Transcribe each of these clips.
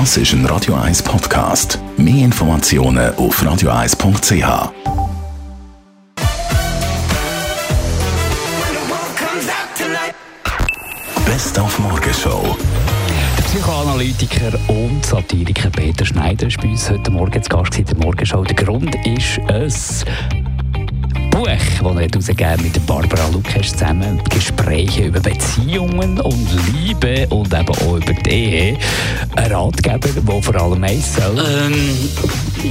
Das ist ein Radio 1 Podcast. Mehr Informationen auf radio1.ch. Best auf Morgenshow. Der Psychoanalytiker und Satiriker Peter Schneider ist bei uns heute Morgen zu Gast in der Morgenshow. Der Grund ist ein Buch, das er herausgegeben mit Barbara Lukas zusammen. Gespräche über Beziehungen und Liebe und eben auch über die Ehe. Ein Ratgeber, der vor allem eins soll. Ähm,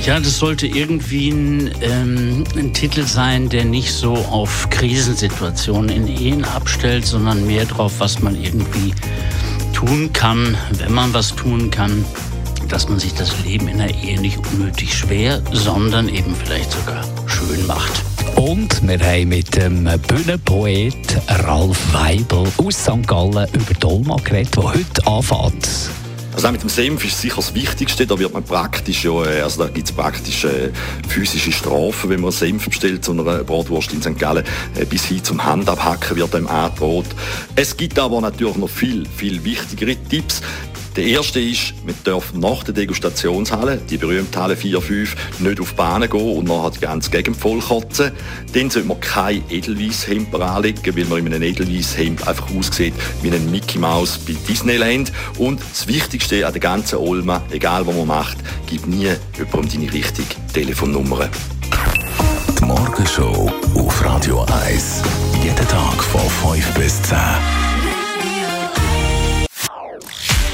ja, das sollte irgendwie ein, ähm, ein, Titel sein, der nicht so auf Krisensituationen in Ehen abstellt, sondern mehr darauf, was man irgendwie tun kann, wenn man was tun kann dass man sich das Leben in der Ehe nicht unnötig schwer, sondern eben vielleicht sogar schön macht. Und wir haben mit dem Bühnenpoet Ralf Weibel aus St. Gallen über Dolma geredet, der heute anfängt. Also mit dem Senf ist sicher das Wichtigste. Da wird man praktisch, ja, äh, also da gibt es praktisch äh, physische Strafen, wenn man Senf bestellt zu einer Bratwurst in St. Gallen. Äh, bis hin zum Handabhacken wird einem angedroht. Es gibt aber natürlich noch viel, viel wichtigere Tipps. Der erste ist, man darf nach der Degustationshalle, die berühmte Halle 4-5, nicht auf die Bahnen gehen und nachher die ganze Gegend vollkotzen. Dann sollte man kein Edelweisshemd anlegen, weil man in einem Edelweisshemd einfach aussieht wie ein Mickey Mouse bei Disneyland. Und das Wichtigste an der ganzen Olma, egal was man macht, gib nie jemandem deine richtige Telefonnummer. Die Morgenshow auf Radio 1. Jeden Tag von 5 bis 10.